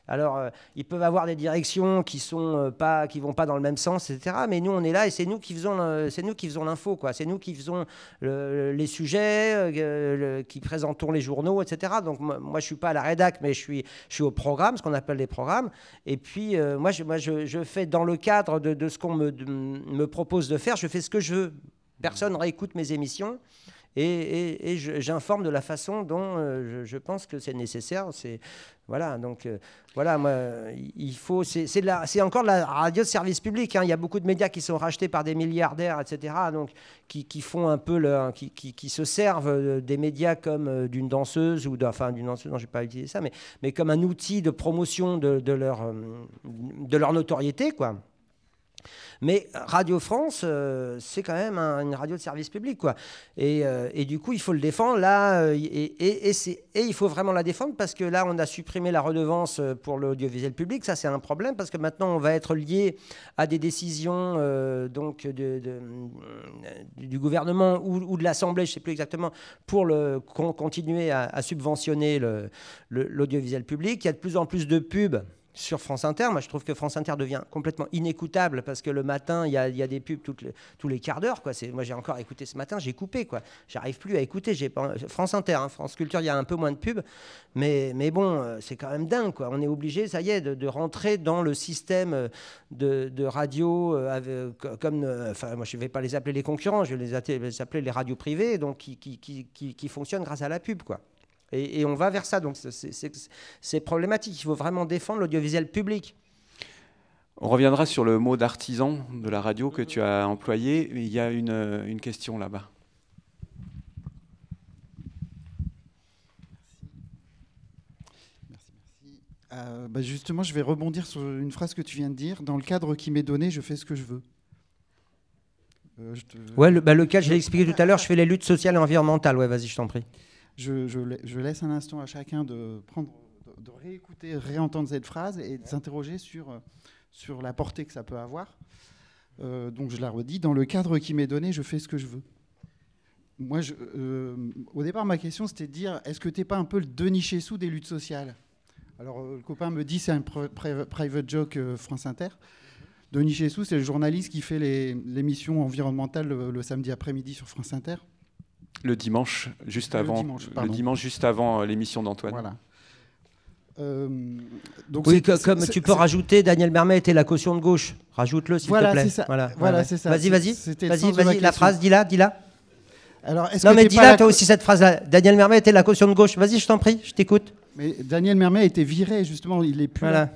Speaker 3: Alors, euh, ils peuvent avoir des directions qui sont euh, pas, vont pas dans le même sens, etc. Mais nous, on est là et c'est nous qui faisons, c'est faisons l'info. C'est nous qui faisons le- les sujets, qui présentons les journaux, etc. Donc moi, je suis pas à la rédac, mais je suis, au programme, ce qu'on appelle les programmes. Et puis moi, je, fais dans le cadre de, ce qu'on me propose de faire, je fais ce que je veux. Personne réécoute mes émissions. Et, et- et je- j'informe de la façon dont euh, je, je pense que c'est nécessaire. C'est voilà, donc euh, voilà, moi, il faut. C'est encore de la radio de service public. hein. Il y a beaucoup de médias qui sont rachetés par des milliardaires, etc. Donc qui, qui font un peu le, qui, qui- qui se servent euh, des médias comme d'une danseuse ou enfin d'une danseuse. Non, je vais pas utiliser ça, mais mais comme un outil de promotion de, de leur de leur notoriété, quoi. Mais Radio France, euh, c'est quand même un- une radio de service public, quoi. Et, euh, et du coup, il faut le défendre là, euh, et, il faut vraiment la défendre parce que là, on a supprimé la redevance pour l'audiovisuel public. Ça, c'est un problème parce que maintenant, on va être lié à des décisions donc du gouvernement ou, de l'Assemblée, je ne sais plus exactement, pour continuer à, à subventionner l'audiovisuel public. Il y a de plus en plus de pubs sur France Inter. Moi, je trouve que France Inter devient complètement inécoutable parce que le matin, il y a, des pubs toutes les- tous les quarts d'heure. C'est- Moi, j'ai encore écouté ce matin, j'ai coupé. quoi. J'arrive plus à écouter. J'ai France Inter, hein, France Culture, il y a un peu moins de pubs. Mais, bon, euh, c'est quand même dingue. On est obligé, ça y est, de, rentrer dans le système euh, de, radio euh, comme. Enfin, moi, je ne vais pas les appeler les concurrents, je vais les appeler, les radios privées, donc qui, qui, qui, qui- qui fonctionnent grâce à la pub. quoi. Et, et on va vers ça. Donc, c'est- problématique. Il faut vraiment défendre l'audiovisuel public.
Speaker 1: On reviendra sur le mot d'artisan de la radio que tu as employé. Il y a une, une question là-bas.
Speaker 12: Euh, bah, justement, je vais rebondir sur une phrase que tu viens de dire. Dans le cadre qui m'est donné, je fais ce que je veux. Euh, je te-
Speaker 3: Ouais, le, bah, le cas, je l'ai expliqué tout à l'heure, je fais les luttes sociales et environnementales. Ouais, vas-y, je t'en prie.
Speaker 12: Je, je la- je laisse un instant à chacun de prendre, de, réécouter, réentendre cette phrase et de s'interroger sur, euh, sur la portée que ça peut avoir. Euh, donc je la redis, dans le cadre qui m'est donné, je fais ce que je veux. Moi, euh, au départ, ma question, c'était de dire, est-ce que tu n'es pas un peu le Denis Chessou des luttes sociales? Alors, le copain me dit, c'est un pri- pri- private joke France Inter. Denis Chessou, c'est le journaliste qui fait l'émission environnementale le, le samedi après-midi sur France Inter.
Speaker 1: Le dimanche, juste
Speaker 12: Le
Speaker 1: avant,
Speaker 12: dimanche,
Speaker 1: le dimanche juste avant euh, l'émission d'Antoine.
Speaker 12: Voilà. Euh, donc
Speaker 3: oui, comme tu peux rajouter Daniel Mermet était la caution de gauche. Rajoute-le, s'il
Speaker 12: Voilà,
Speaker 3: te plaît.
Speaker 12: ça.
Speaker 3: Voilà,
Speaker 12: Voilà,
Speaker 3: ouais,
Speaker 12: c'est ça.
Speaker 3: Vas-y, vas-y. Vas-y, vas-y, la phrase, dis-la, dis-la.
Speaker 12: Alors,
Speaker 3: Non,
Speaker 12: que
Speaker 3: mais dis-la,
Speaker 12: la-
Speaker 3: toi aussi, cette phrase-là. Daniel Mermet était la caution de gauche. Vas-y, je t'en prie, je t'écoute.
Speaker 12: Mais Daniel Mermet a été viré, justement, il est plus
Speaker 3: Voilà.
Speaker 12: là.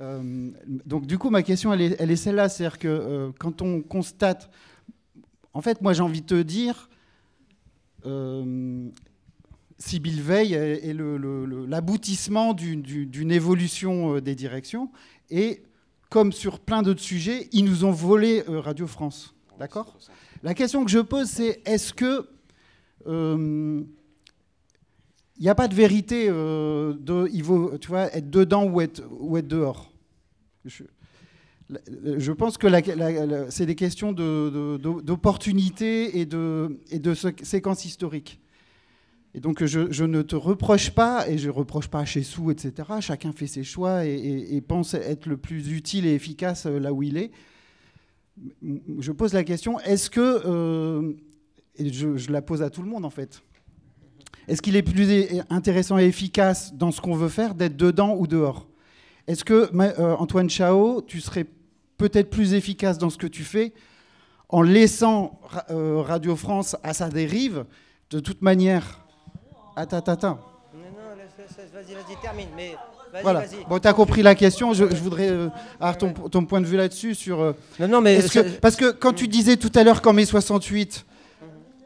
Speaker 12: Euh, donc du coup, ma question, elle est, elle est celle-là, c'est-à-dire que euh, quand on constate, en fait, moi j'ai envie de te dire, euh, Sibyl Veil est, l'aboutissement d'une- évolution euh, des directions, et comme sur plein d'autres sujets, ils nous ont volé euh, Radio France, d'accord? La question que je pose, c'est est-ce que il n'y a pas de vérité de, être dedans ou être, dehors? Je pense que c'est des questions d'opportunité et de, séquence historique. Et donc je, ne te reproche pas, et je ne reproche pas chez Sou, etc. Chacun fait ses choix et, pense être le plus utile et efficace euh, là où il est. Je pose la question, est-ce que, euh, et je, la pose à tout le monde en fait, est-ce qu'il est plus intéressant et efficace dans ce qu'on veut faire d'être dedans ou dehors? Est-ce que, euh, Antoine Chao, tu serais peut-être plus efficace dans ce que tu fais en laissant euh, Radio France à sa dérive De toute manière. Attends, attends, attends.
Speaker 3: Non, non, vas-y, vas-y, termine. Mais vas-y,
Speaker 12: Voilà.
Speaker 3: vas-y.
Speaker 12: Bon, tu as compris la question. Je, je voudrais euh, avoir ton, ton point de vue là-dessus. Sur, euh,
Speaker 3: Non, non, mais
Speaker 12: que- parce que quand tu disais tout à l'heure qu'en mai 68,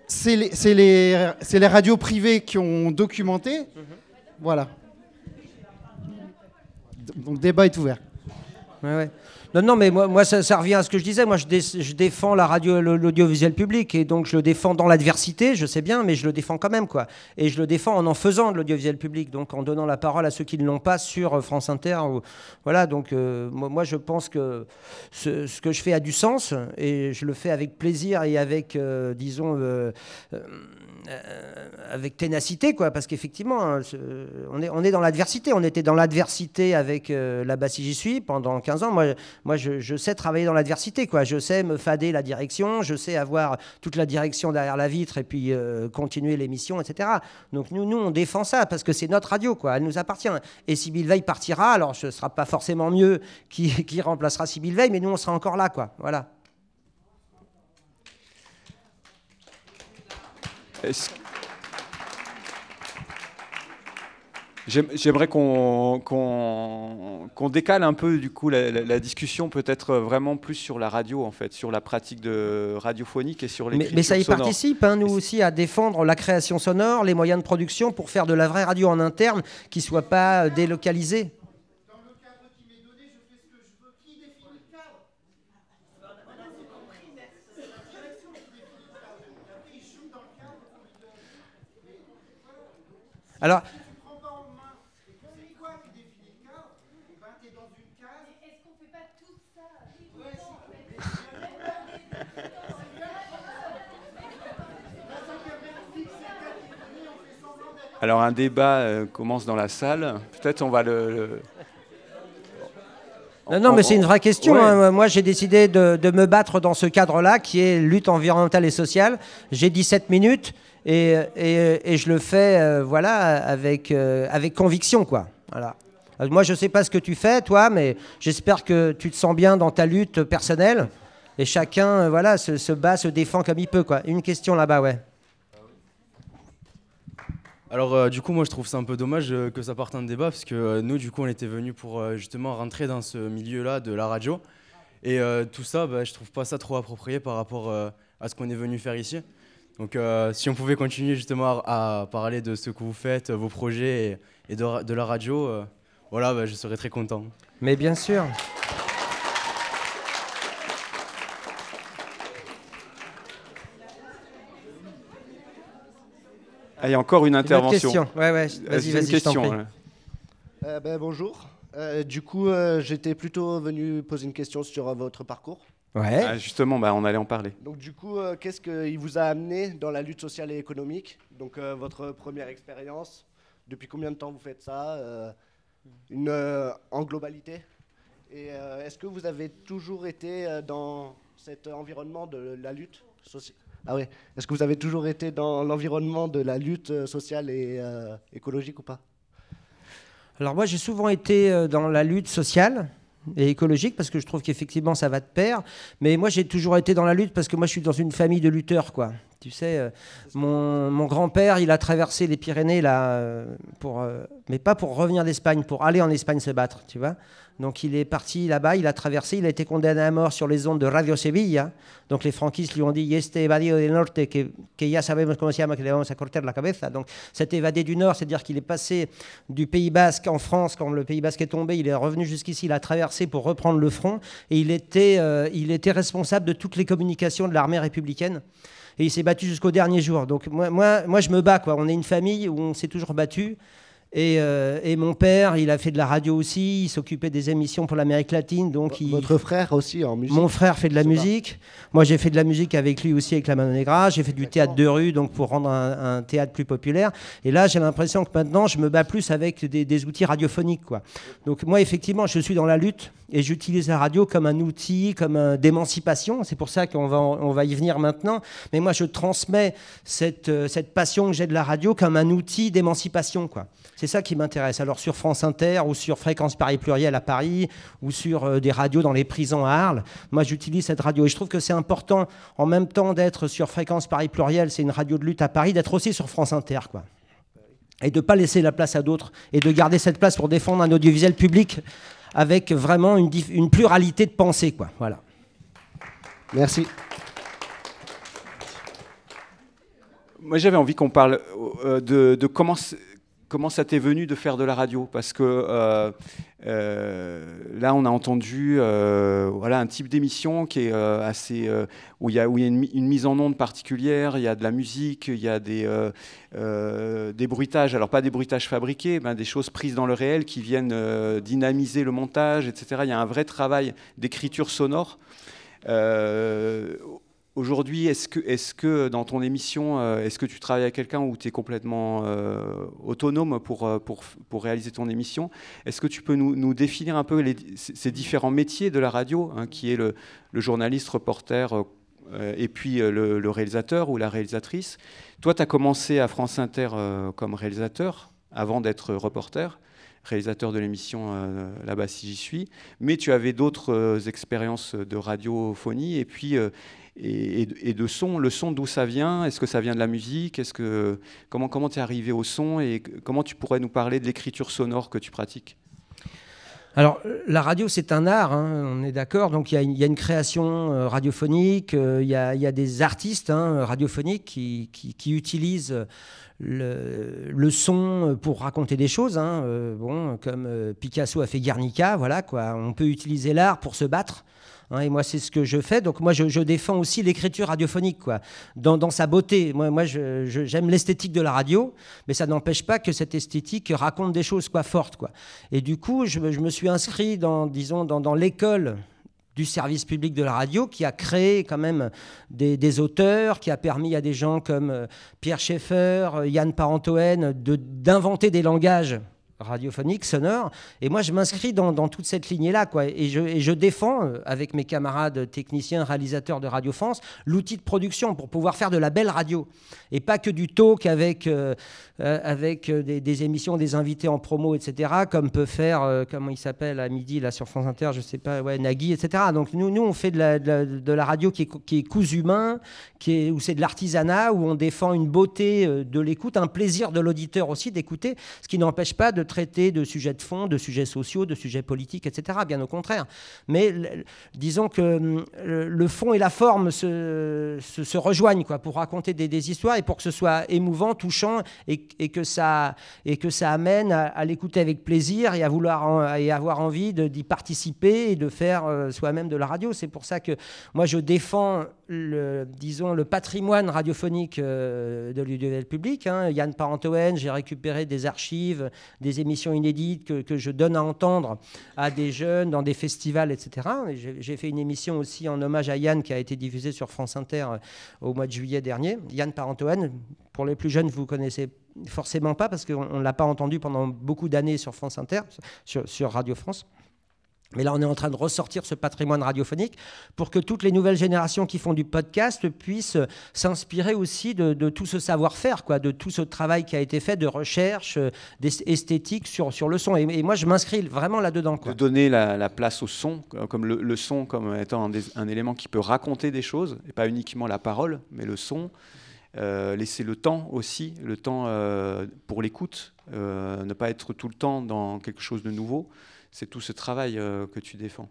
Speaker 12: c'est les, c'est les, c'est les radios privées qui ont documenté. Voilà. Donc, débat est ouvert.
Speaker 3: Ouais, ouais. Non, non, mais moi, moi ça, revient à ce que je disais. Moi, je, dé- je défends la radio, l'audiovisuel public, et donc je le défends dans l'adversité, je sais bien, mais je le défends quand même, quoi. Et je le défends en en faisant de l'audiovisuel public, donc en donnant la parole à ceux qui ne l'ont pas sur euh, France Inter. Voilà, donc euh, moi, je pense que ce, que je fais a du sens, et je le fais avec plaisir et avec, euh, disons, avec ténacité, quoi, parce qu'effectivement, hein, on, est, on est dans l'adversité. On était dans l'adversité avec euh, la Bassie J'y suis pendant 15 ans. Moi, moi je, sais travailler dans l'adversité, quoi. Je sais me fader la direction, je sais avoir toute la direction derrière la vitre et puis euh, continuer l'émission, etc. Donc nous, nous, on défend ça parce que c'est notre radio, quoi. Elle nous appartient. Et Sybille Veil partira, alors ce sera pas forcément mieux qui, qui remplacera Sybille Veil, mais nous, on sera encore là, quoi. Voilà.
Speaker 1: Est-ce- J'aime- J'aimerais qu'on qu'on- qu'on décale un peu du coup la, la- la discussion peut-être vraiment plus sur la radio en fait, sur la pratique de radiophonique et sur
Speaker 3: Mais,
Speaker 1: l'écriture
Speaker 3: mais ça y
Speaker 1: sonore.
Speaker 3: participe, hein, nous aussi, à défendre la création sonore, les moyens de production pour faire de la vraie radio en interne qui ne soit pas euh, délocalisée. Alors,
Speaker 1: Alors un débat euh, commence dans la salle. Peut-être on va le. le-
Speaker 3: Non, non, mais c'est une vraie question.
Speaker 1: Ouais.
Speaker 3: hein. Moi, j'ai décidé de, de me battre dans ce cadre-là, qui est lutte environnementale et sociale. J'ai 17 minutes et, je le fais, euh, voilà, avec, euh, avec conviction, quoi. Voilà. Euh, Moi, je sais pas ce que tu fais, toi, mais j'espère que tu te sens bien dans ta lutte personnelle. Et chacun, voilà, se, bat, se défend comme il peut, quoi. Une question là-bas, ouais.
Speaker 15: Alors du coup moi je trouve ça un peu dommage que ça parte un débat parce que nous du coup on était venus pour justement rentrer dans ce milieu-là de la radio et tout ça bah, je trouve pas ça trop approprié par rapport à ce qu'on est venu faire ici. Donc euh, si on pouvait continuer justement à, à parler de ce que vous faites, vos projets et, et de, la radio, euh, voilà bah, je serais très content.
Speaker 3: Mais bien sûr.
Speaker 1: Ah, il y a encore une intervention.
Speaker 3: question. Ouais, ouais, vas-y,
Speaker 1: c'est une
Speaker 3: vas-y,
Speaker 1: question.
Speaker 16: Euh, ben, bonjour. Euh, du coup, euh, j'étais plutôt venu poser une question sur euh, votre parcours.
Speaker 3: Ouais.
Speaker 1: Ah, justement, bah, on allait en parler.
Speaker 16: Donc, du coup, euh, qu'est-ce qui vous a amené dans la lutte sociale et économique? Donc, euh, votre première expérience. Depuis combien de temps vous faites ça euh, une, euh, En globalité? Et euh, est-ce que vous avez toujours été euh, dans cet environnement de la lutte sociale Ah oui. Est-ce que vous avez toujours été dans l'environnement de la lutte sociale et euh, écologique ou pas?
Speaker 3: Alors moi, j'ai souvent été dans la lutte sociale et écologique parce que je trouve qu'effectivement ça va de pair. Mais moi, j'ai toujours été dans la lutte parce que moi, je suis dans une famille de lutteurs, quoi. Tu sais, euh, mon, mon grand-père, il a traversé les Pyrénées là, euh, pour, euh, mais pas pour revenir d'Espagne, pour aller en Espagne se battre, tu vois. Donc il est parti là-bas, il a traversé, il a été condamné à mort sur les ondes de Radio Sevilla. Donc les franquistes lui ont dit, este evadido a la cabeza. Donc évadé du Nord, c'est-à-dire qu'il est passé du Pays Basque en France, quand le Pays Basque est tombé, il est revenu jusqu'ici, il a traversé pour reprendre le front, et il était, euh, responsable de toutes les communications de l'armée républicaine. Et il s'est battu jusqu'au dernier jour. Donc moi, moi, moi, je me bats. On est une famille où on s'est toujours battu. Et, euh, et, mon père, il a fait de la radio aussi, il s'occupait des émissions pour l'Amérique latine. Donc il...
Speaker 16: Votre frère aussi en musique
Speaker 3: Mon frère fait de la musique. Moi, j'ai fait de la musique avec lui aussi, avec la Mano Negra. J'ai fait du théâtre de rue, donc pour rendre un, un théâtre plus populaire. Et là, j'ai l'impression que maintenant, je me bats plus avec des, des, outils radiophoniques. Quoi. Donc moi, effectivement, je suis dans la lutte et j'utilise la radio comme un outil, comme un d'émancipation. C'est pour ça qu'on va, on va y venir maintenant. Mais moi, je transmets cette, cette passion que j'ai de la radio comme un outil d'émancipation. quoi. C'est ça qui m'intéresse. Alors sur France Inter ou sur Fréquence Paris Pluriel à Paris ou sur euh, des radios dans les prisons à Arles, moi j'utilise cette radio et je trouve que c'est important en même temps d'être sur Fréquence Paris Pluriel, c'est une radio de lutte à Paris, d'être aussi sur France Inter. Quoi. Et de ne pas laisser la place à d'autres et de garder cette place pour défendre un audiovisuel public avec vraiment une, une pluralité de pensée. Quoi. Voilà.
Speaker 16: Merci.
Speaker 1: Moi j'avais envie qu'on parle euh, de, de comment comment ça t'est venu de faire de la radio? Parce que euh, euh, là, on a entendu euh, un type d'émission qui est assez. où il y a, une, mise en onde particulière, il y a de la musique, il y a des, des bruitages. Alors, pas des bruitages fabriqués, mais des choses prises dans le réel qui viennent dynamiser le montage, etc. Il y a un vrai travail d'écriture sonore. Aujourd'hui, est-ce que, dans ton émission, euh, est-ce que tu travailles avec quelqu'un où tu es complètement euh, autonome pour, pour, réaliser ton émission? Est-ce que tu peux nous, définir un peu ces différents métiers de la radio, hein, qui est le, le journaliste, reporter euh, et puis le, réalisateur ou la réalisatrice? Toi, tu as commencé à France Inter comme réalisateur avant d'être reporter réalisateur de l'émission euh, Là-bas si j'y suis, mais tu avais d'autres euh, expériences de radiophonie et puis euh, et, de son. Le son, d'où ça vient Est-ce que ça vient de la musique Est-ce que comment comment es arrivé au son et comment tu pourrais nous parler de l'écriture sonore que tu pratiques?
Speaker 3: Alors, la radio, c'est un art, hein, on est d'accord. Donc, il y, a une création euh, radiophonique, il y, a des artistes hein, radiophoniques qui, utilisent le, son pour raconter des choses. Hein, euh, bon, comme euh, Picasso a fait Guernica, voilà quoi. On peut utiliser l'art pour se battre. Hein, et moi, c'est ce que je fais. Donc, moi, je, défends aussi l'écriture radiophonique, quoi, dans, sa beauté. Moi, moi j'aime l'esthétique de la radio, mais ça n'empêche pas que cette esthétique raconte des choses, quoi, fortes, quoi. Et du coup, je, me suis inscrit dans, disons, dans, l'école du service public de la radio qui a créé quand même des, auteurs, qui a permis à des gens comme Pierre Schaeffer, Yann Parentoen d'inventer des langages radiophonique, sonore. Et moi, je m'inscris dans, toute cette lignée-là. Quoi. Et, je, défends, euh, avec mes camarades techniciens, réalisateurs de Radio France, l'outil de production pour pouvoir faire de la belle radio. Et pas que du talk avec, euh, euh, avec des, émissions, des invités en promo, etc., comme peut faire, comment il s'appelle, à midi, là, sur France Inter, je sais pas, ouais, Nagui, etc. Donc nous, nous on fait de la, de la, de la radio qui est, qui est cousu humain, qui est, où c'est de l'artisanat, où on défend une beauté de l'écoute, un plaisir de l'auditeur aussi d'écouter, ce qui n'empêche pas de traiter de sujets de fond, de sujets sociaux, de sujets politiques, etc. Bien au contraire. Mais disons que le fond et la forme se, rejoignent quoi, pour raconter des, histoires et pour que ce soit émouvant, touchant et, que, ça, amène à, l'écouter avec plaisir et à vouloir et avoir envie d'y participer et de faire euh, soi-même de la radio. C'est pour ça que moi je défends le, disons, le patrimoine radiophonique euh, de l'audiovisuel public. Hein. Yann Parentoen, j'ai récupéré des archives, des émissions inédites que, je donne à entendre à des jeunes dans des festivals, etc. J'ai fait une émission aussi en hommage à Yann qui a été diffusée sur France Inter euh, au mois de juillet dernier. Yann Parentoen, pour les plus jeunes, vous connaissez forcément pas parce qu'on ne l'a pas entendu pendant beaucoup d'années sur France Inter, sur Radio France. Mais là, on est en train de ressortir ce patrimoine radiophonique pour que toutes les nouvelles générations qui font du podcast puissent s'inspirer aussi de, tout ce savoir-faire, quoi, de tout ce travail qui a été fait de recherche euh, esthétique sur, sur le son. Et, moi, je m'inscris vraiment là-dedans.
Speaker 1: De donner la, la, place au son, comme le, le son comme étant un, élément qui peut raconter des choses, et pas uniquement la parole, mais le son. laisser le temps aussi, le temps pour l'écoute, ne pas être tout le temps dans quelque chose de nouveau. C'est tout ce travail que tu défends.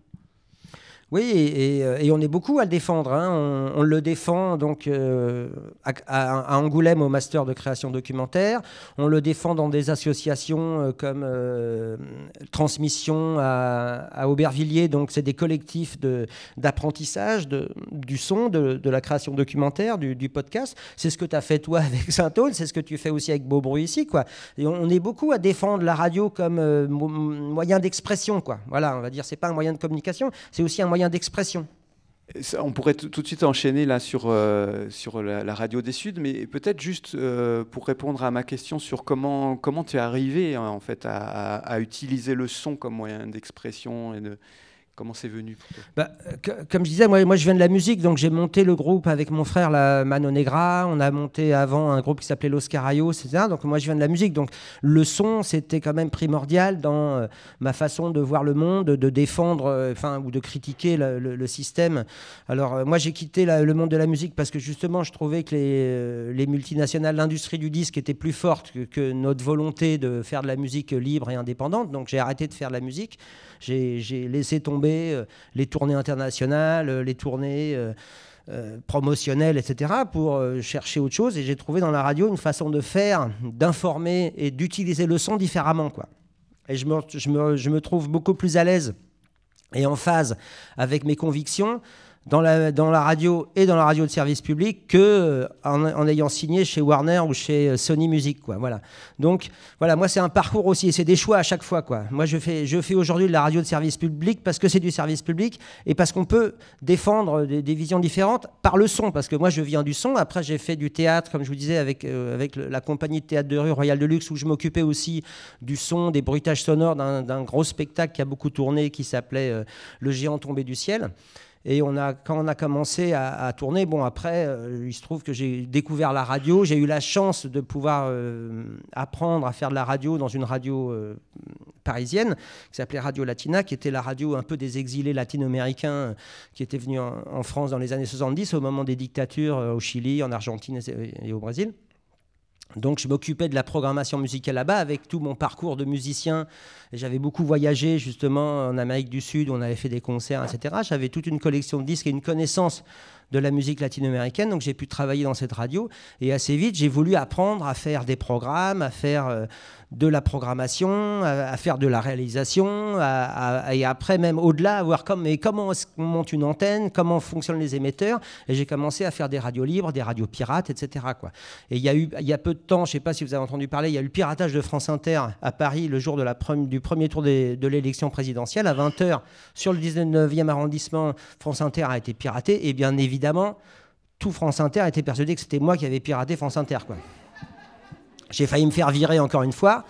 Speaker 3: Oui, euh, et, on est beaucoup à le défendre. Hein. On, le défend donc euh, à, Angoulême au master de création documentaire. On le défend dans des associations euh, comme Transmission à, Aubervilliers. Donc c'est des collectifs d'apprentissage du son, de, la création documentaire, du, podcast. C'est ce que tu as fait toi avec Saint-Aune, c'est ce que tu fais aussi avec Beaubruit ici. Et on, est beaucoup à défendre la radio comme moyen d'expression. Voilà, on va dire, c'est pas un moyen de communication, c'est aussi un moyen d'expression.
Speaker 1: On pourrait tout de suite enchaîner là sur, euh, la, radio des Suds, mais peut-être juste euh, pour répondre à ma question sur comment, comment tu es arrivé en fait à, à utiliser le son comme moyen d'expression et de, Comment c'est venu
Speaker 3: bah, Comme je disais, moi, je viens de la musique, donc j'ai monté le groupe avec mon frère, la Mano Negra. On a monté avant un groupe qui s'appelait Los Carayos, etc. Donc moi je viens de la musique, donc le son c'était quand même primordial dans euh, ma façon de voir le monde, de défendre, euh, ou de critiquer le, système. Alors euh, moi j'ai quitté le monde de la musique parce que justement je trouvais que les, les multinationales, l'industrie du disque était plus forte que notre volonté de faire de la musique libre et indépendante. Donc j'ai arrêté de faire de la musique. J'ai laissé tomber euh, les tournées internationales, euh, les tournées euh, promotionnelles, etc., pour chercher autre chose. Et j'ai trouvé dans la radio une façon de faire, d'informer et d'utiliser le son différemment. Et je me trouve beaucoup plus à l'aise et en phase avec mes convictions dans la, radio et dans la radio de service public que euh, en, ayant signé chez Warner ou chez euh, Sony Music quoi voilà. Donc voilà moi c'est un parcours aussi et c'est des choix à chaque fois quoi. Moi je fais je fais aujourd'hui de la radio de service public parce que c'est du service public et parce qu'on peut défendre des, visions différentes par le son parce que moi je viens du son. Après j'ai fait du théâtre comme je vous disais avec euh, avec la compagnie de théâtre de rue Royal de Luxe où je m'occupais aussi du son des bruitages sonores d'un gros spectacle qui a beaucoup tourné qui s'appelait Le géant tombé du ciel et on a, quand on a commencé à, tourner, bon après, euh, il se trouve que j'ai découvert la radio. J'ai eu la chance de pouvoir euh, apprendre à faire de la radio dans une radio euh, parisienne qui s'appelait Radio Latina, qui était la radio un peu des exilés latino-américains qui étaient venus en, France dans les années 70 au moment des dictatures au Chili, en Argentine et au Brésil. Donc je m'occupais de la programmation musicale là-bas avec tout mon parcours de musicien. J'avais beaucoup voyagé justement en Amérique du Sud, on avait fait des concerts, etc. J'avais toute une collection de disques et une connaissance de la musique latino-américaine, donc j'ai pu travailler dans cette radio. Et assez vite, j'ai voulu apprendre à faire des programmes, à faire... Euh, de la programmation, à, faire de la réalisation, et après même au-delà, à voir comme, mais comment on monte une antenne, comment fonctionnent les émetteurs. Et j'ai commencé à faire des radios libres, des radios pirates, etc. Et il y a eu, il y a peu de temps, je ne sais pas si vous avez entendu parler, il y a eu le piratage de France Inter à Paris le jour du premier tour de l'élection présidentielle. À 20h, sur le 19e arrondissement, France Inter a été piraté. Et bien évidemment, tout France Inter était persuadé que c'était moi qui avais piraté France Inter. Quoi. J'ai failli me faire virer encore une fois.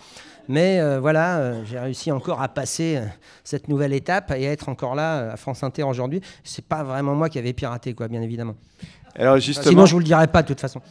Speaker 3: Mais euh, voilà, euh, j'ai réussi encore à passer euh, cette nouvelle étape et à être encore là à France Inter aujourd'hui. C'est pas vraiment moi qui avais piraté, quoi, bien évidemment. Alors justement, Sinon, je vous le dirais pas de toute façon.